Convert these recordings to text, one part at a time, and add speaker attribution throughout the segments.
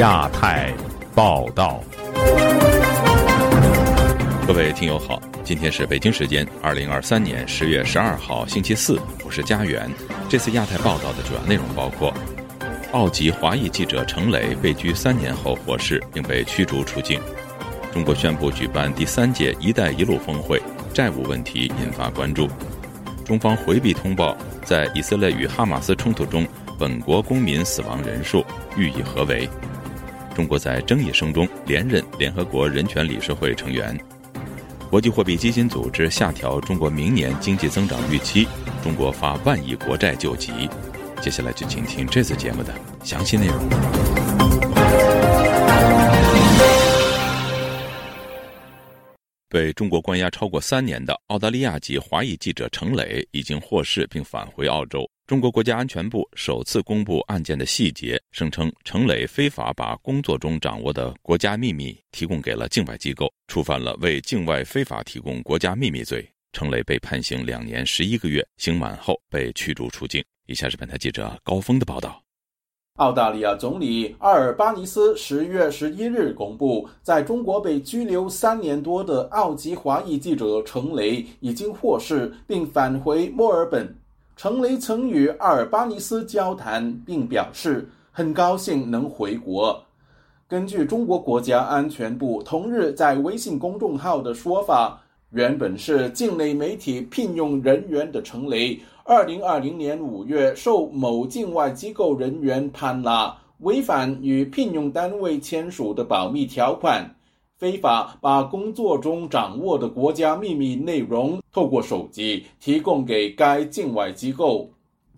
Speaker 1: 亚太报道，各位听友好，今天是北京时间二零二三年十月十二号星期四，我是家园。这次亚太报道的主要内容包括：澳籍华裔记者程磊被拘三年后获释，并被驱逐出境；中国宣布举办第三届“一带一路”峰会，债务问题引发关注；中方回避通报在以色列与哈马斯冲突中本国公民死亡人数，予以何为？中国在争议声中连任联合国人权理事会成员。国际货币基金组织下调中国明年经济增长预期，中国发万亿国债救急。接下来就请听这次节目的详细内容。被中国关押超过三年的澳大利亚籍华裔记者程磊已经获释并返回澳洲。中国国家安全部首次公布案件的细节，声称程磊非法把工作中掌握的国家秘密提供给了境外机构，触犯了为境外非法提供国家秘密罪。程磊被判刑两年十一个月，刑满后被驱逐出境。以下是本台记者高峰的报道。
Speaker 2: 澳大利亚总理阿尔巴尼斯十月十一日公布，在中国被拘留三年多的澳籍华裔记者程磊已经获释，并返回墨尔本。程雷曾与阿尔巴尼斯交谈，并表示很高兴能回国。根据中国国家安全部同日在微信公众号的说法，原本是境内媒体聘用人员的程雷，二零二零年五月受某境外机构人员攀拉，违反与聘用单位签署的保密条款。非法把工作中掌握的国家秘密内容透过手机提供给该境外机构。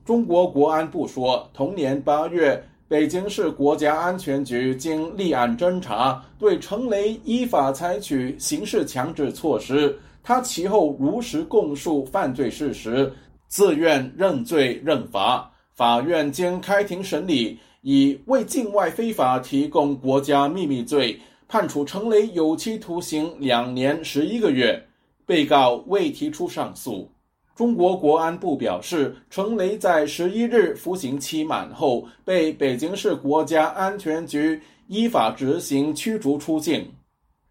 Speaker 2: 中国国安部说，同年八月，北京市国家安全局经立案侦查，对程雷依法采取刑事强制措施。他其后如实供述犯罪事实，自愿认罪认罚。法院经开庭审理，以为境外非法提供国家秘密罪。判处程雷有期徒刑两年十一个月，被告未提出上诉。中国国安部表示，程雷在十一日服刑期满后，被北京市国家安全局依法执行驱逐出境。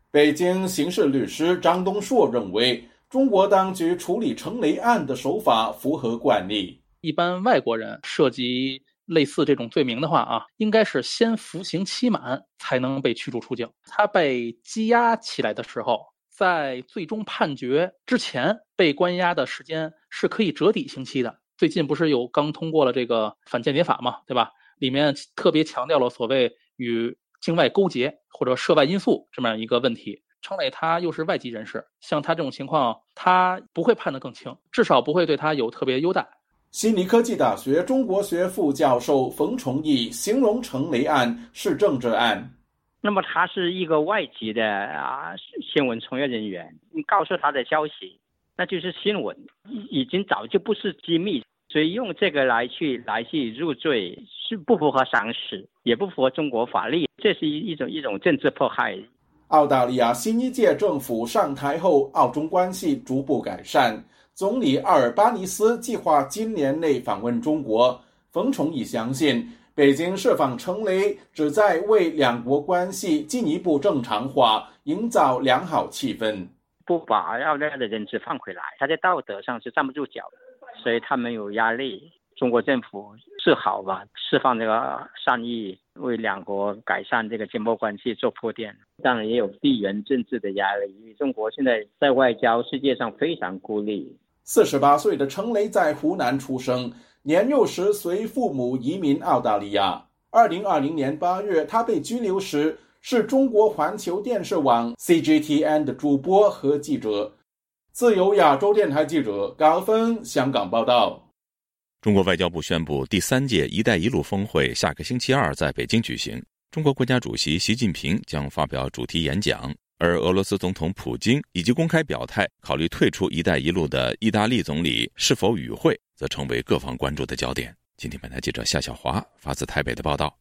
Speaker 2: 北京刑事律师张东硕认为，中国当局处理程雷案的手法符合惯例。
Speaker 3: 一般外国人涉及。类似这种罪名的话啊，应该是先服刑期满才能被驱逐出境。他被羁押起来的时候，在最终判决之前被关押的时间是可以折抵刑期的。最近不是有刚通过了这个反间谍法嘛，对吧？里面特别强调了所谓与境外勾结或者涉外因素这么样一个问题。程磊他又是外籍人士，像他这种情况，他不会判得更轻，至少不会对他有特别优待。
Speaker 2: 悉尼科技大学中国学副教授冯崇义形容程雷案是政治案。
Speaker 4: 那么他是一个外籍的啊新闻从业人员，你告诉他的消息，那就是新闻，已经早就不是机密，所以用这个来去来去入罪是不符合常识，也不符合中国法律，这是一一种一种政治迫害。
Speaker 2: 澳大利亚新一届政府上台后，澳中关系逐步改善。总理阿尔巴尼斯计划今年内访问中国。冯崇义相信，北京释放程雷旨在为两国关系进一步正常化营造良好气氛。
Speaker 4: 不把澳大利亚的人质放回来，他在道德上是站不住脚，所以他们有压力。中国政府是好吧，释放这个善意，为两国改善这个经贸关系做铺垫。当然也有地缘政治的压力，因为中国现在在外交世界上非常孤立。
Speaker 2: 四十八岁的程雷在湖南出生，年幼时随父母移民澳大利亚。二零二零年八月，他被拘留时是中国环球电视网 CGTN 的主播和记者。自由亚洲电台记者高峰香港报道。
Speaker 1: 中国外交部宣布，第三届“一带一路”峰会下个星期二在北京举行，中国国家主席习近平将发表主题演讲。而俄罗斯总统普京以及公开表态考虑退出“一带一路”的意大利总理是否与会，则成为各方关注的焦点。今天，本台记者夏小华发自台北的报道：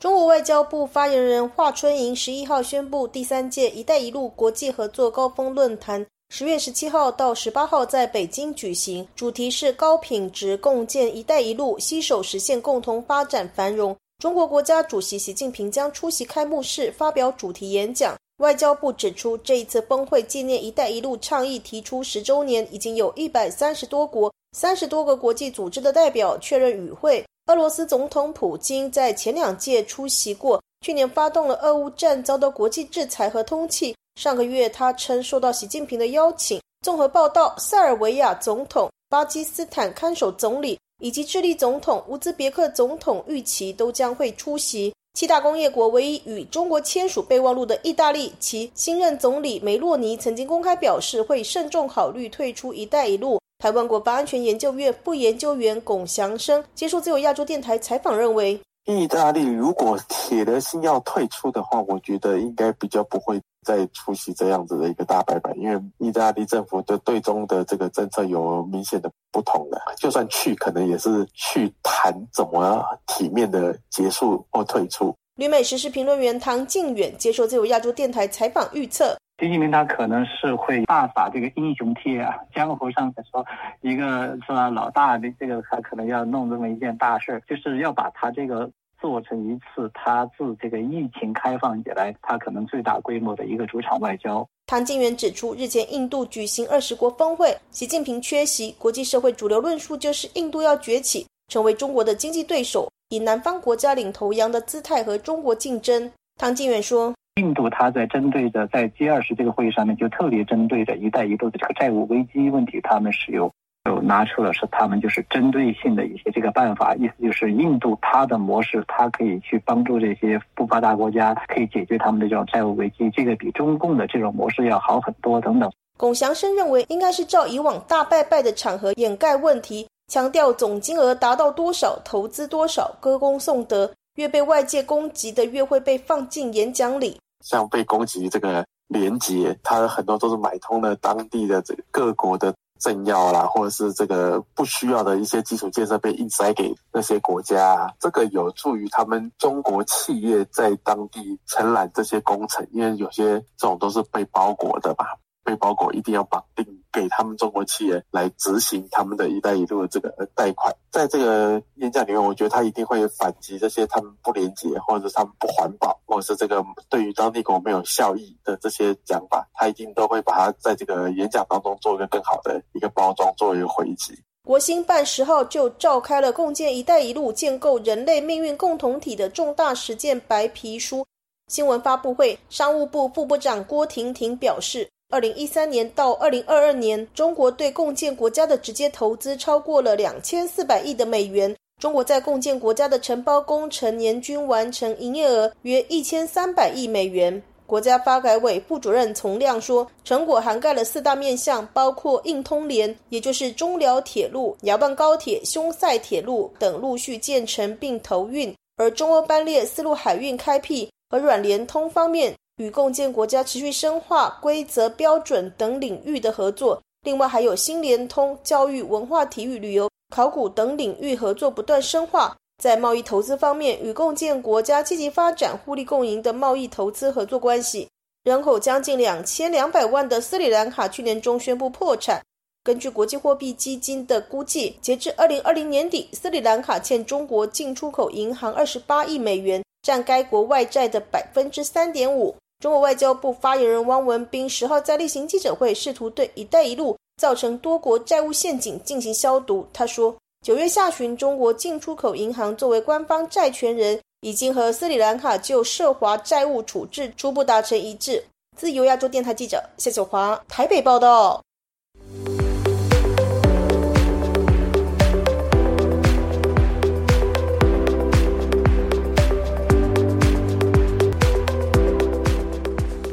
Speaker 5: 中国外交部发言人华春莹十一号宣布，第三届“一带一路”国际合作高峰论坛十月十七号到十八号在北京举行，主题是高品质共建“一带一路”，携手实现共同发展繁荣。中国国家主席习近平将出席开幕式，发表主题演讲。外交部指出，这一次峰会纪念“一带一路”倡议提出十周年，已经有一百三十多国、三十多个国际组织的代表确认与会。俄罗斯总统普京在前两届出席过，去年发动了俄乌战，遭到国际制裁和通气。上个月，他称受到习近平的邀请。综合报道，塞尔维亚总统、巴基斯坦看守总理以及智利总统、乌兹别克总统预期都将会出席。七大工业国唯一与中国签署备忘录的意大利，其新任总理梅洛尼曾经公开表示会慎重考虑退出“一带一路”。台湾国防安全研究院副研究员龚祥生接受自由亚洲电台采访认为，
Speaker 6: 意大利如果铁了心要退出的话，我觉得应该比较不会再出席这样子的一个大拜拜，因为意大利政府的对中的这个政策有明显的不同的，就算去，可能也是去谈怎么体面的结束或退出。
Speaker 5: 旅美时事评论员唐靖远接受自由亚洲电台采访预测。
Speaker 7: 习近平他可能是会大撒这个英雄帖啊，江湖上说一个是吧老大的这个他可能要弄这么一件大事，就是要把他这个做成一次他自这个疫情开放以来他可能最大规模的一个主场外交。
Speaker 5: 唐靖远指出，日前印度举行二十国峰会，习近平缺席，国际社会主流论述就是印度要崛起，成为中国的经济对手，以南方国家领头羊的姿态和中国竞争。唐靖远说。
Speaker 7: 印度他在针对着在 G 二十这个会议上面，就特别针对着“一带一路”的这个债务危机问题，他们是有有拿出了是他们就是针对性的一些这个办法，意思就是印度它的模式，它可以去帮助这些不发达国家，可以解决他们的这种债务危机，这个比中共的这种模式要好很多等等。
Speaker 5: 龚祥生认为，应该是照以往大拜拜的场合掩盖问题，强调总金额达到多少，投资多少，歌功颂德，越被外界攻击的越会被放进演讲里。
Speaker 6: 像被攻击这个连接，他很多都是买通了当地的这个各国的政要啦，或者是这个不需要的一些基础建设被硬塞给那些国家，这个有助于他们中国企业在当地承揽这些工程，因为有些这种都是被包裹的吧。被包裹一定要绑定给他们中国企业来执行他们的一带一路的这个贷款，在这个演讲里面，我觉得他一定会反击这些他们不廉洁，或者是他们不环保，或者是这个对于当地国没有效益的这些讲法，他一定都会把它在这个演讲当中做一个更好的一个包装，作为一个回击。
Speaker 5: 国新办十号就召开了共建“一带一路”建构人类命运共同体的重大实践白皮书新闻发布会，商务部副部长郭婷婷表示。二零一三年到二零二二年，中国对共建国家的直接投资超过了两千四百亿的美元。中国在共建国家的承包工程年均完成营业额约一千三百亿美元。国家发改委副主任丛亮说，成果涵盖了四大面向，包括硬通联，也就是中辽铁路、雅万高铁、匈塞铁路等陆续建成并投运；而中欧班列丝路海运开辟和软联通方面。与共建国家持续深化规则标准等领域的合作，另外还有新联通、教育、文化、体育、旅游、考古等领域合作不断深化。在贸易投资方面，与共建国家积极发展互利共赢的贸易投资合作关系。人口将近两千两百万的斯里兰卡去年中宣布破产。根据国际货币基金的估计，截至二零二零年底，斯里兰卡欠中国进出口银行二十八亿美元，占该国外债的百分之三点五。中国外交部发言人汪文斌十号在例行记者会试图对“一带一路”造成多国债务陷阱进行消毒。他说，九月下旬，中国进出口银行作为官方债权人，已经和斯里兰卡就涉华债务处置初步达成一致。自由亚洲电台记者谢小华台北报道。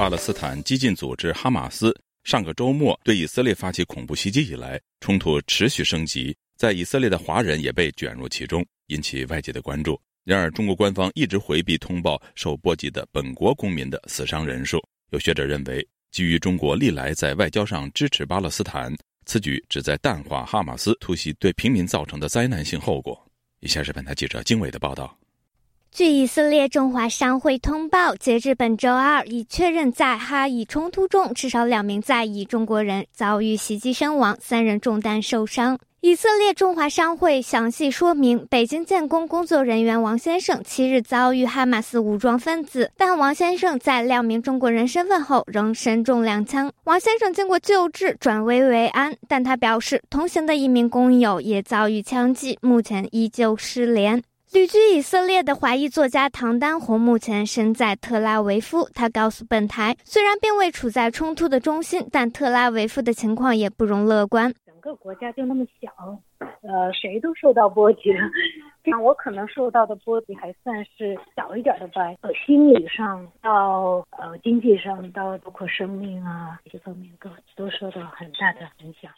Speaker 1: 巴勒斯坦激进组织哈马斯上个周末对以色列发起恐怖袭击以来，冲突持续升级，在以色列的华人也被卷入其中，引起外界的关注。然而，中国官方一直回避通报受波及的本国公民的死伤人数。有学者认为，基于中国历来在外交上支持巴勒斯坦，此举旨在淡化哈马斯突袭对平民造成的灾难性后果。以下是本台记者经纬的报道。
Speaker 8: 据以色列中华商会通报，截至本周二，已确认在哈以冲突中，至少两名在以中国人遭遇袭击身亡，三人中弹受伤。以色列中华商会详细说明，北京建工工作人员王先生七日遭遇哈马斯武装分子，但王先生在亮明中国人身份后仍身中两枪。王先生经过救治转危为安，但他表示，同行的一名工友也遭遇枪击，目前依旧失联。旅居以色列的华裔作家唐丹红目前身在特拉维夫。他告诉本台，虽然并未处在冲突的中心，但特拉维夫的情况也不容乐观。
Speaker 9: 整个国家就那么小，呃，谁都受到波及了。像我可能受到的波及还算是小一点的吧，呃，心理上到呃经济上到包括生命啊这些方面都都受到很大的影响。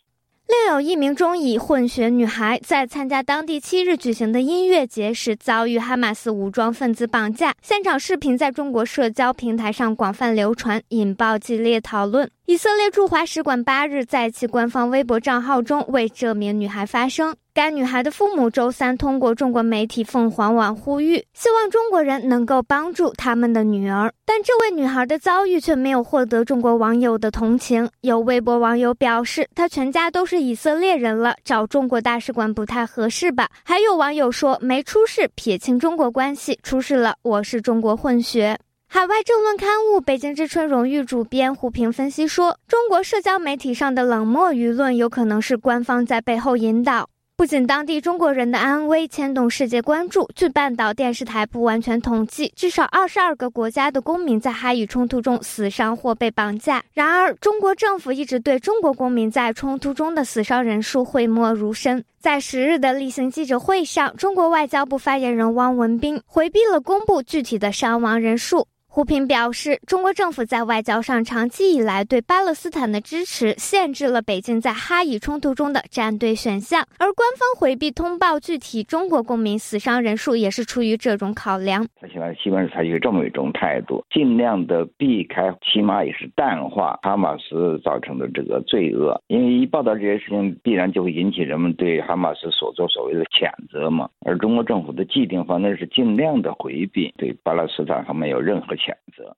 Speaker 8: 另有一名中以混血女孩在参加当地七日举行的音乐节时遭遇哈马斯武装分子绑架，现场视频在中国社交平台上广泛流传，引爆激烈讨论。以色列驻华使馆八日在其官方微博账号中为这名女孩发声。该女孩的父母周三通过中国媒体凤凰网呼吁，希望中国人能够帮助他们的女儿。但这位女孩的遭遇却没有获得中国网友的同情。有微博网友表示，她全家都是以色列人了，找中国大使馆不太合适吧？还有网友说，没出事撇清中国关系，出事了我是中国混血。海外政论刊物《北京之春》荣誉主编胡平分析说，中国社交媒体上的冷漠舆论有可能是官方在背后引导。不仅当地中国人的安危牵动世界关注，据半岛电视台不完全统计，至少二十二个国家的公民在哈以冲突中死伤或被绑架。然而，中国政府一直对中国公民在冲突中的死伤人数讳莫如深。在十日的例行记者会上，中国外交部发言人汪文斌回避了公布具体的伤亡人数。胡平表示，中国政府在外交上长期以来对巴勒斯坦的支持，限制了北京在哈以冲突中的站队选项，而官方回避通报具体中国公民死伤人数，也是出于这种考量。
Speaker 10: 他现在基本是采取这么一种态度，尽量的避开，起码也是淡化哈马斯造成的这个罪恶，因为一报道这些事情，必然就会引起人们对哈马斯所作所为的谴责嘛。而中国政府的既定方针是尽量的回避对巴勒斯坦方面有任何。谴责。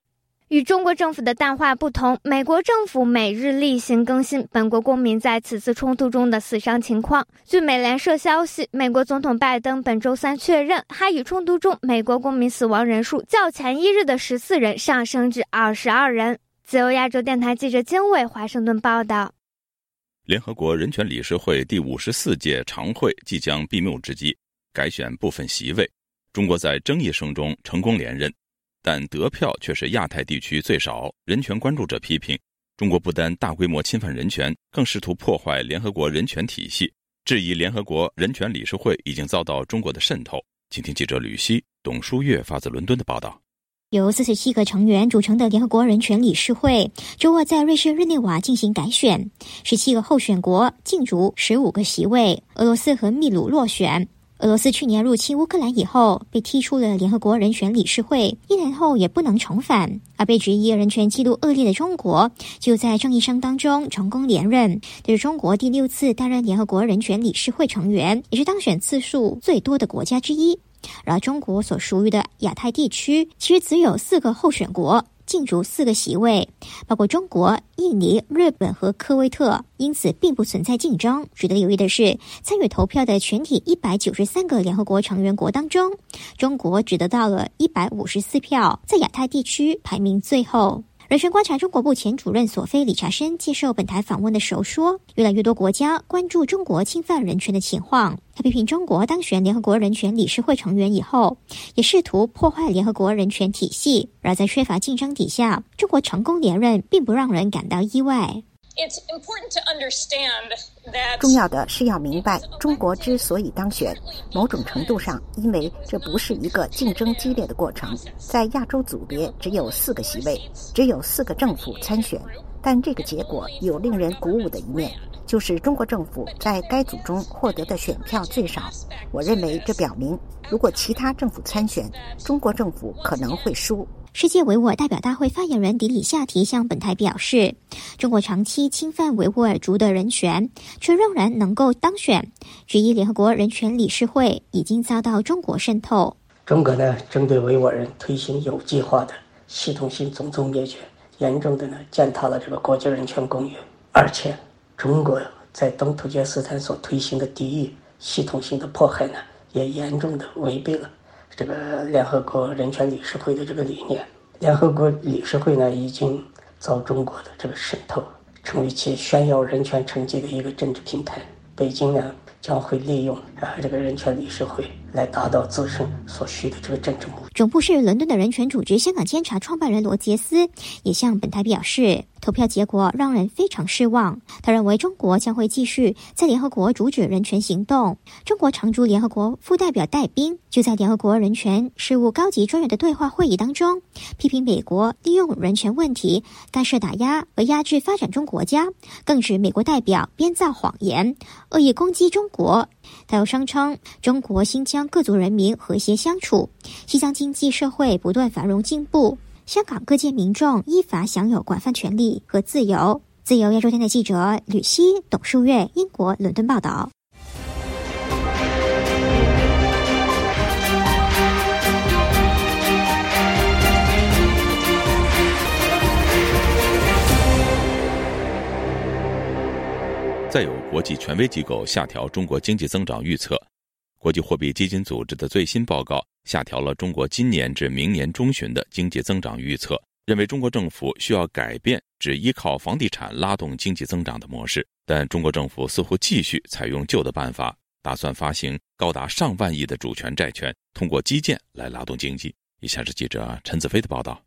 Speaker 8: 与中国政府的淡化不同，美国政府每日例行更新本国公民在此次冲突中的死伤情况。据美联社消息，美国总统拜登本周三确认，哈以冲突中美国公民死亡人数较前一日的十四人上升至二十二人。自由亚洲电台记者金伟华盛顿报道。
Speaker 1: 联合国人权理事会第五十四届常会即将闭幕之际，改选部分席位，中国在争议声中成功连任。但得票却是亚太地区最少。人权关注者批评，中国不单大规模侵犯人权，更试图破坏联合国人权体系，质疑联合国人权理事会已经遭到中国的渗透。请听记者吕希、董书月发自伦敦的报道。
Speaker 11: 由四十七个成员组成的联合国人权理事会周二在瑞士日内瓦进行改选，十七个候选国竞逐十五个席位，俄罗斯和秘鲁落选。俄罗斯去年入侵乌克兰以后，被踢出了联合国人权理事会，一年后也不能重返。而被质疑人权记录恶劣的中国，就在正义声当中成功连任，这是中国第六次担任联合国人权理事会成员，也是当选次数最多的国家之一。而中国所属于的亚太地区，其实只有四个候选国。进入四个席位，包括中国、印尼、日本和科威特，因此并不存在竞争。值得留意的是，参与投票的全体一百九十三个联合国成员国当中，中国只得到了一百五十四票，在亚太地区排名最后。人权观察中国部前主任索菲·理查森接受本台访问的时候说：“越来越多国家关注中国侵犯人权的情况。他批评中国当选联合国人权理事会成员以后，也试图破坏联合国人权体系。而在缺乏竞争底下，中国成功连任，并不让人感到意外。”
Speaker 12: 重要的是要明白，中国之所以当选，某种程度上，因为这不是一个竞争激烈的过程。在亚洲组别只有四个席位，只有四个政府参选，但这个结果有令人鼓舞的一面，就是中国政府在该组中获得的选票最少。我认为这表明，如果其他政府参选，中国政府可能会输。
Speaker 11: 世界维吾尔代表大会发言人迪里夏提向本台表示，中国长期侵犯维吾尔族的人权，却仍然能够当选，质疑联合国人权理事会已经遭到中国渗透。
Speaker 13: 中国呢，针对维吾尔人推行有计划的系统性种族灭绝，严重的呢践踏了这个国际人权公约，而且中国在东突厥斯坦所推行的敌意系统性的迫害呢，也严重的违背了这个联合国人权理事会的这个理念。联合国理事会呢，已经遭中国的这个渗透，成为其炫耀人权成绩的一个政治平台。北京呢，将会利用啊这个人权理事会。来达到自身所需的这个政治目的。
Speaker 11: 总部是伦敦的人权组织香港监察创办人罗杰斯也向本台表示，投票结果让人非常失望。他认为中国将会继续在联合国阻止人权行动。中国常驻联合国副代表戴斌就在联合国人权事务高级专员的对话会议当中，批评美国利用人权问题干涉打压和压制发展中国家，更指美国代表编造谎言，恶意攻击中国。他又声称，中国新疆各族人民和谐相处，西疆经济社会不断繁荣进步，香港各界民众依法享有广泛权利和自由。自由亚洲电台记者吕希、董树月，英国伦敦报道。
Speaker 1: 再有国际权威机构下调中国经济增长预测，国际货币基金组织的最新报告下调了中国今年至明年中旬的经济增长预测，认为中国政府需要改变只依靠房地产拉动经济增长的模式。但中国政府似乎继续采用旧的办法，打算发行高达上万亿的主权债券，通过基建来拉动经济。以下是记者陈子飞的报道。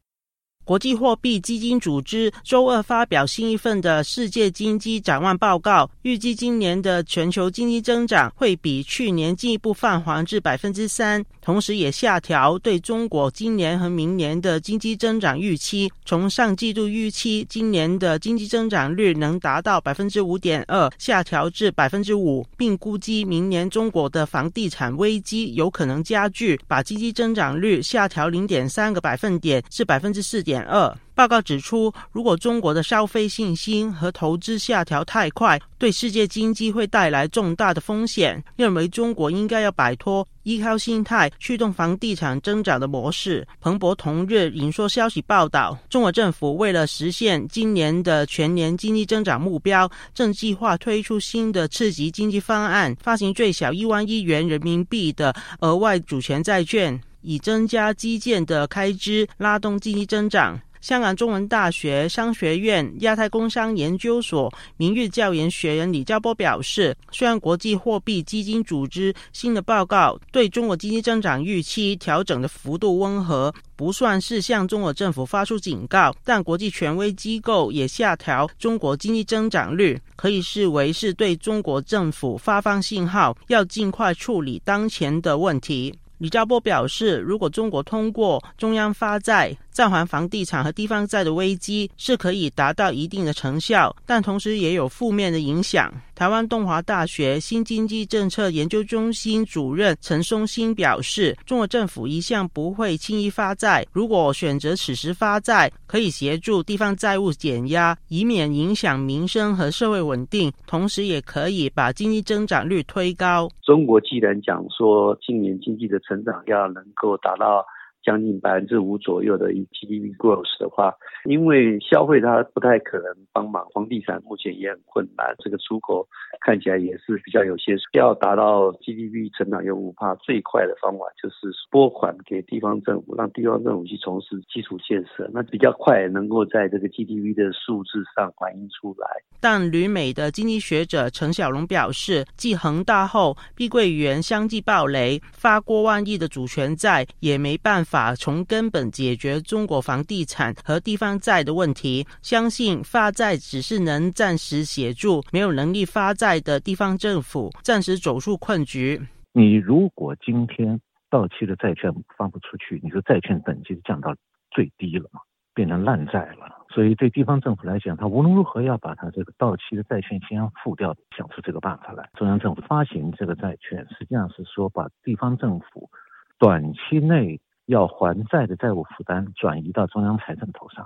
Speaker 14: 国际货币基金组织周二发表新一份的世界经济展望报告，预计今年的全球经济增长会比去年进一步放缓至百分之三，同时也下调对中国今年和明年的经济增长预期，从上季度预期今年的经济增长率能达到百分之五点二，下调至百分之五，并估计明年中国的房地产危机有可能加剧，把经济增长率下调零点三个百分点至百分之四点。二报告指出，如果中国的消费信心和投资下调太快，对世界经济会带来重大的风险。认为中国应该要摆脱依靠心态驱动房地产增长的模式。彭博同日引述消息报道，中国政府为了实现今年的全年经济增长目标，正计划推出新的刺激经济方案，发行最小一万亿元人民币的额外主权债券。以增加基建的开支，拉动经济增长。香港中文大学商学院亚太工商研究所名誉教研学人李兆波表示，虽然国际货币基金组织新的报告对中国经济增长预期调整的幅度温和，不算是向中国政府发出警告，但国际权威机构也下调中国经济增长率，可以视为是对中国政府发放信号，要尽快处理当前的问题。李兆波表示，如果中国通过中央发债暂缓房地产和地方债的危机，是可以达到一定的成效，但同时也有负面的影响。台湾东华大学新经济政策研究中心主任陈松兴表示，中国政府一向不会轻易发债，如果选择此时发债，可以协助地方债务减压，以免影响民生和社会稳定，同时也可以把经济增长率推高。
Speaker 15: 中国既然讲说今年经济的成长要能够达到。将近百分之五左右的 GDP growth 的话，因为消费它不太可能帮忙，房地产目前也很困难，这个出口看起来也是比较有些。要达到 GDP 成长有五帕，最快的方法就是拨款给地方政府，让地方政府去从事基础建设，那比较快能够在这个 GDP 的数字上反映出来。
Speaker 14: 但旅美的经济学者陈小龙表示，继恒大后，碧桂园相继暴雷，发过万亿的主权债，也没办法。法从根本解决中国房地产和地方债的问题，相信发债只是能暂时协助没有能力发债的地方政府暂时走出困局。
Speaker 16: 你如果今天到期的债券发不出去，你说债券等级降到最低了嘛，变成烂债了。所以对地方政府来讲，他无论如何要把他这个到期的债券先付掉，想出这个办法来。中央政府发行这个债券，实际上是说把地方政府短期内。要还债的债务负担转移到中央财政头上，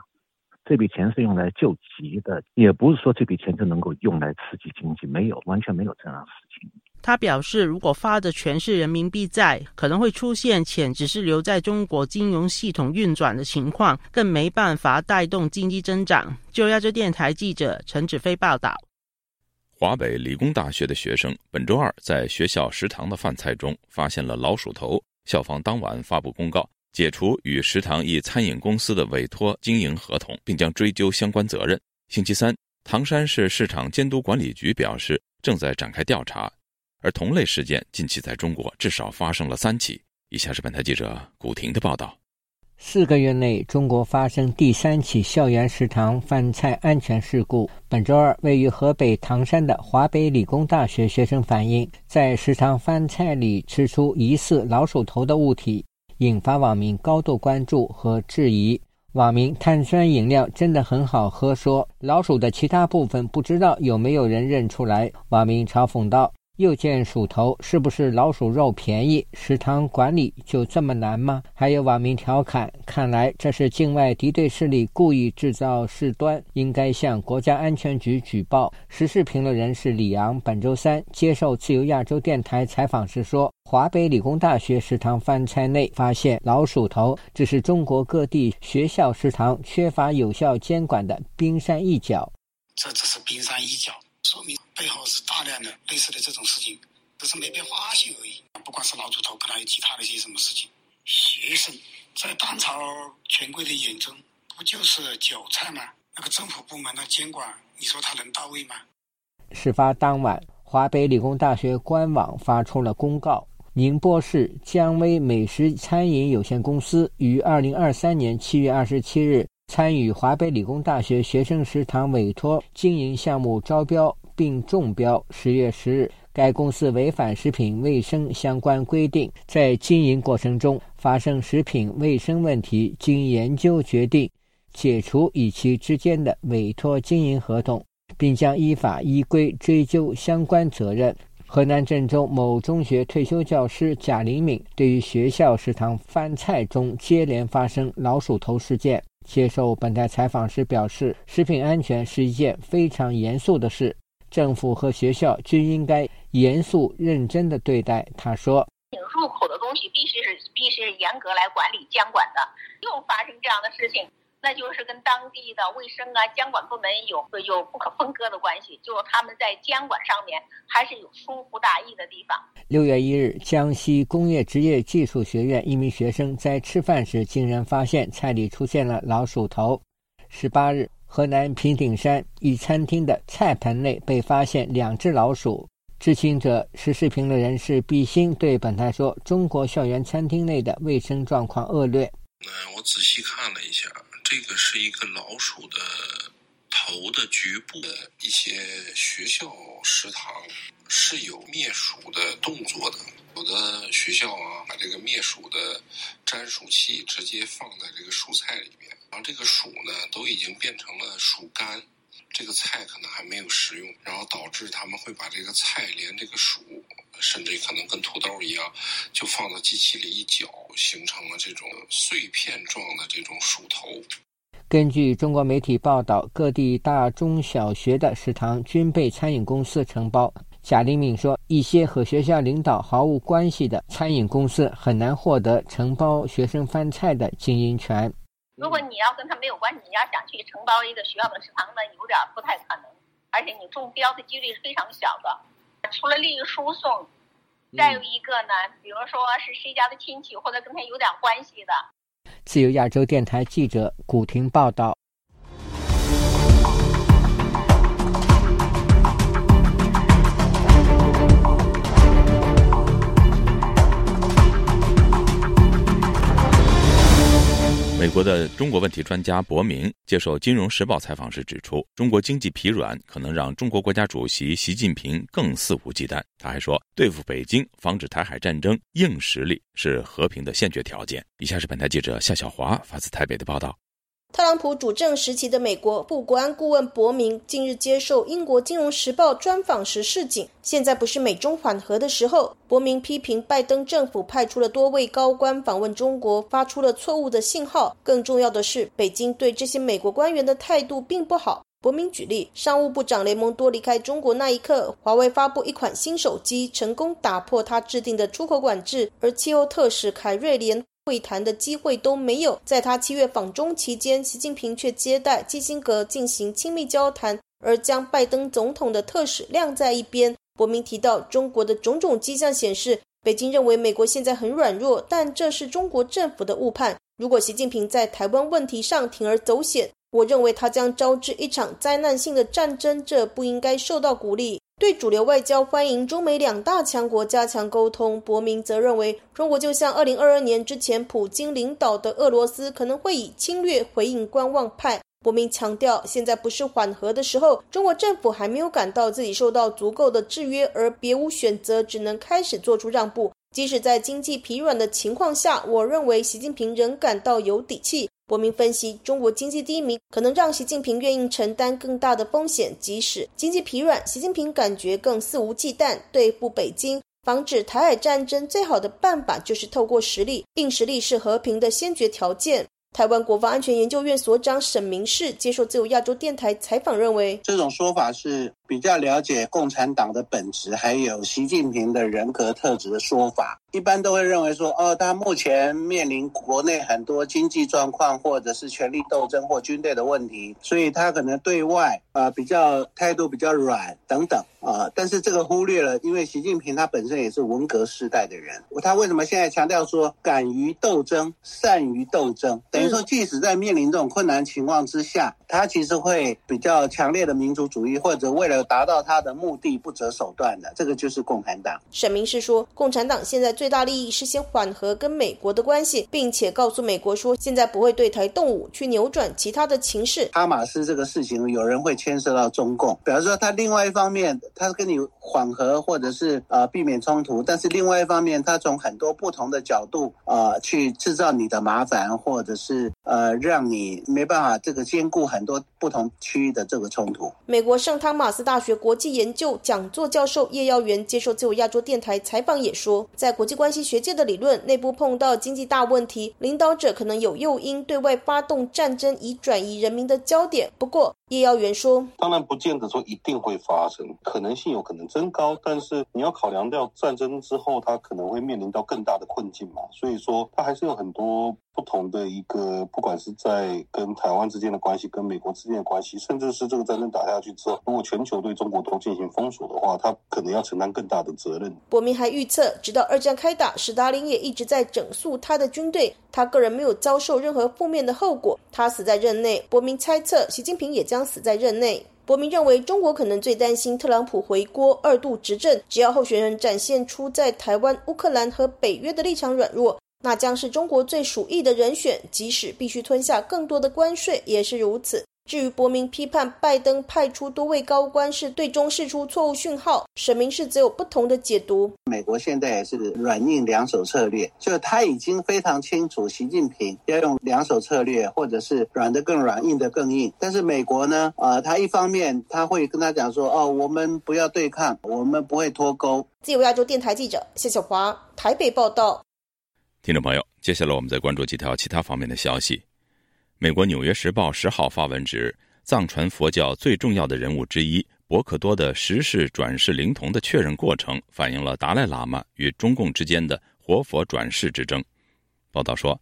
Speaker 16: 这笔钱是用来救急的，也不是说这笔钱就能够用来刺激经济，没有，完全没有这样的事情。
Speaker 14: 他表示，如果发的全是人民币债，可能会出现钱只是留在中国金融系统运转的情况，更没办法带动经济增长。就亚洲电台记者陈子飞报道。
Speaker 1: 华北理工大学的学生本周二在学校食堂的饭菜中发现了老鼠头，校方当晚发布公告，解除与食堂一餐饮公司的委托经营合同，并将追究相关责任。星期三，唐山市市场监督管理局表示正在展开调查，而同类事件近期在中国至少发生了三起。以下是本台记者古婷的报道。
Speaker 17: 四个月内，中国发生第三起校园食堂饭菜安全事故。本周二，位于河北唐山的华北理工大学学生反映，在食堂饭菜里吃出疑似老鼠头的物体，引发网民高度关注和质疑。网民碳酸饮料真的很好喝，说老鼠的其他部分不知道有没有人认出来。网民嘲讽道。又见鼠头，是不是老鼠肉便宜？食堂管理就这么难吗？还有网民调侃：“看来这是境外敌对势力故意制造事端，应该向国家安全局举报。”时事评论人士李昂本周三接受自由亚洲电台采访时说：“华北理工大学食堂饭菜内发现老鼠头，这是中国各地学校食堂缺乏有效监管的冰山一角。
Speaker 18: 这只是冰山一角。”说明背后是大量的类似的这种事情，只是没被发现而已。不管是老鼠头，可能还有其他的一些什么事情。学生在当朝权贵的眼中，不就是韭菜吗？那个政府部门的监管，你说他能到位吗？
Speaker 17: 事发当晚，华北理工大学官网发出了公告：宁波市江威美食餐饮有限公司于二零二三年七月二十七日。参与华北理工大学学生食堂委托经营项目招标并中标。十月十日，该公司违反食品卫生相关规定，在经营过程中发生食品卫生问题，经研究决定解除与其之间的委托经营合同，并将依法依规追究相关责任。河南郑州某中学退休教师贾林敏对于学校食堂饭菜中接连发生老鼠头事件。接受本台采访时表示，食品安全是一件非常严肃的事，政府和学校均应该严肃认真的对待。他说：“
Speaker 19: 入口的东西必须是必须是严格来管理监管的，又发生这样的事情。”那就是跟当地的卫生啊监管部门有有不可分割的关系，就他们在监管上面还是有疏忽大意的地方。
Speaker 17: 六月一日，江西工业职业技术学院一名学生在吃饭时竟然发现菜里出现了老鼠头。十八日，河南平顶山一餐厅的菜盆内被发现两只老鼠。知情者、时事评论人士毕兴对本台说：“中国校园餐厅内的卫生状况恶劣。”
Speaker 20: 嗯，我仔细看了一下。这个是一个老鼠的头的局部的一些学校食堂是有灭鼠的动作的，有的学校啊把这个灭鼠的粘鼠器直接放在这个蔬菜里面，然后这个鼠呢都已经变成了鼠干，这个菜可能还没有食用，然后导致他们会把这个菜连这个鼠，甚至可能跟土豆一样，就放到机器里一搅，形成了这种碎片状的这种鼠头。
Speaker 17: 根据中国媒体报道，各地大中小学的食堂均被餐饮公司承包。贾立敏说，一些和学校领导毫无关系的餐饮公司很难获得承包学生饭菜的经营权。
Speaker 19: 如果你要跟他没有关系，你要想去承包一个学校的食堂呢，有点不太可能，而且你中标的几率是非常小的。除了利益输送，再有一个呢，比如说是谁家的亲戚或者跟他有点关系的。
Speaker 17: 自由亚洲电台记者古婷报道。
Speaker 1: 美国的中国问题专家伯明接受《金融时报》采访时指出，中国经济疲软可能让中国国家主席习近平更肆无忌惮。他还说，对付北京、防止台海战争，硬实力是和平的先决条件。以下是本台记者夏小华发自台北的报道。
Speaker 5: 特朗普主政时期的美国副国安顾问伯明近日接受英国《金融时报》专访时示警，现在不是美中缓和的时候。伯明批评拜登政府派出了多位高官访问中国，发出了错误的信号。更重要的是，北京对这些美国官员的态度并不好。伯明举例，商务部长雷蒙多离开中国那一刻，华为发布一款新手机，成功打破他制定的出口管制，而气候特使凯瑞连。会谈的机会都没有。在他七月访中期间，习近平却接待基辛格进行亲密交谈。而将拜登总统的特使晾在一边。伯明提到，中国的种种迹象显示，北京认为美国现在很软弱，但这是中国政府的误判。如果习近平在台湾问题上铤而走险，我认为他将招致一场灾难性的战争，这不应该受到鼓励。对主流外交欢迎中美两大强国加强沟通，伯明则认为，中国就像二零二二年之前普京领导的俄罗斯，可能会以侵略回应观望派。伯明强调，现在不是缓和的时候，中国政府还没有感到自己受到足够的制约，而别无选择，只能开始做出让步。即使在经济疲软的情况下，我认为习近平仍感到有底气。伯明分析，中国经济低迷可能让习近平愿意承担更大的风险。即使经济疲软，习近平感觉更肆无忌惮对付北京。防止台海战争最好的办法就是透过实力，硬实力是和平的先决条件。台湾国防安全研究院所长沈明世接受自由亚洲电台采访，认为
Speaker 21: 这种说法是比较了解共产党的本质，还有习近平的人格特质的说法。一般都会认为说，哦，他目前面临国内很多经济状况，或者是权力斗争或军队的问题，所以他可能对外啊比较态度比较软等等啊。但是这个忽略了，因为习近平他本身也是文革时代的人，他为什么现在强调说敢于斗争、善于斗争？等于说，即使在面临这种困难情况之下，他其实会比较强烈的民族主义，或者为了达到他的目的不择手段的。这个就是共产党。
Speaker 5: 沈明是说，共产党现在最大利益是先缓和跟美国的关系，并且告诉美国说，现在不会对台动武，去扭转其他的情势。
Speaker 21: 哈马斯这个事情，有人会牵涉到中共，表示说他另外一方面，他跟你缓和或者是呃避免冲突，但是另外一方面，他从很多不同的角度呃去制造你的麻烦，或者是呃让你没办法这个兼顾很多不同区域的这个冲突。
Speaker 5: 美国圣汤马斯大学国际研究讲座教授叶耀元接受自由亚洲电台采访也说。在国际关系学界的理论，内部碰到经济大问题，领导者可能有诱因对外发动战争，以转移人民的焦点。不过，叶耀元说：“
Speaker 22: 当然不见得说一定会发生，可能性有可能增高，但是你要考量到战争之后，他可能会面临到更大的困境嘛。所以说，他还是有很多。”不同的一个，不管是在跟台湾之间的关系，跟美国之间的关系，甚至是这个战争打下去之后，如果全球对中国都进行封锁的话，他可能要承担更大的责任。
Speaker 5: 伯明还预测，直到二战开打，史达林也一直在整肃他的军队，他个人没有遭受任何负面的后果，他死在任内。伯明猜测，习近平也将死在任内。伯明认为，中国可能最担心特朗普回国二度执政，只要候选人展现出在台湾、乌克兰和北约的立场软弱。那将是中国最鼠疫的人选，即使必须吞下更多的关税，也是如此。至于伯明批判拜登派出多位高官是对中释出错误讯号，沈明是则有不同的解读。
Speaker 21: 美国现在也是软硬两手策略，就他已经非常清楚，习近平要用两手策略，或者是软的更软，硬的更硬。但是美国呢，呃，他一方面他会跟他讲说，哦，我们不要对抗，我们不会脱钩。
Speaker 5: 自由亚洲电台记者谢小华台北报道。
Speaker 1: 听众朋友，接下来我们再关注几条其他方面的消息。美国《纽约时报》十号发文指，藏传佛教最重要的人物之一博克多的十世转世灵童的确认过程，反映了达赖喇嘛与中共之间的活佛转世之争。报道说，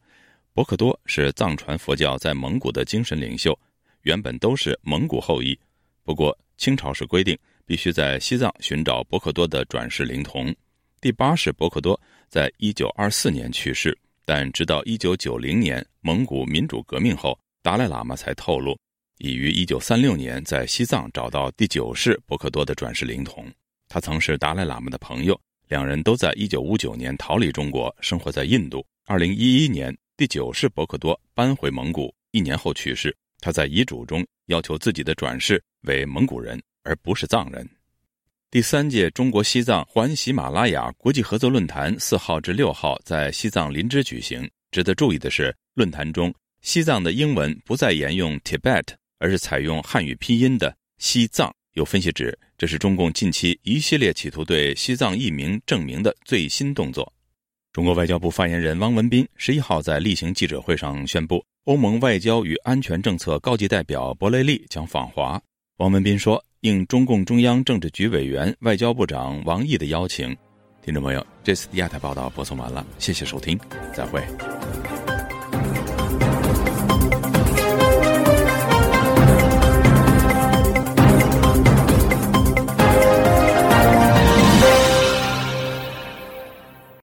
Speaker 1: 博克多是藏传佛教在蒙古的精神领袖，原本都是蒙古后裔。不过，清朝时规定，必须在西藏寻找博克多的转世灵童。第八世博克多。在一九二四年去世，但直到一九九零年蒙古民主革命后，达赖喇嘛才透露，已于一九三六年在西藏找到第九世博克多的转世灵童。他曾是达赖喇嘛的朋友，两人都在一九五九年逃离中国，生活在印度。二零一一年，第九世博克多搬回蒙古，一年后去世。他在遗嘱中要求自己的转世为蒙古人，而不是藏人。第三届中国西藏环喜马拉雅国际合作论坛四号至六号在西藏林芝举行。值得注意的是，论坛中西藏的英文不再沿用 Tibet，而是采用汉语拼音的西藏。有分析指，这是中共近期一系列企图对西藏译名证明的最新动作。中国外交部发言人汪文斌十一号在例行记者会上宣布，欧盟外交与安全政策高级代表博雷利将访华。王文斌说。应中共中央政治局委员、外交部长王毅的邀请，听众朋友，这次亚太报道播送完了，谢谢收听，再会。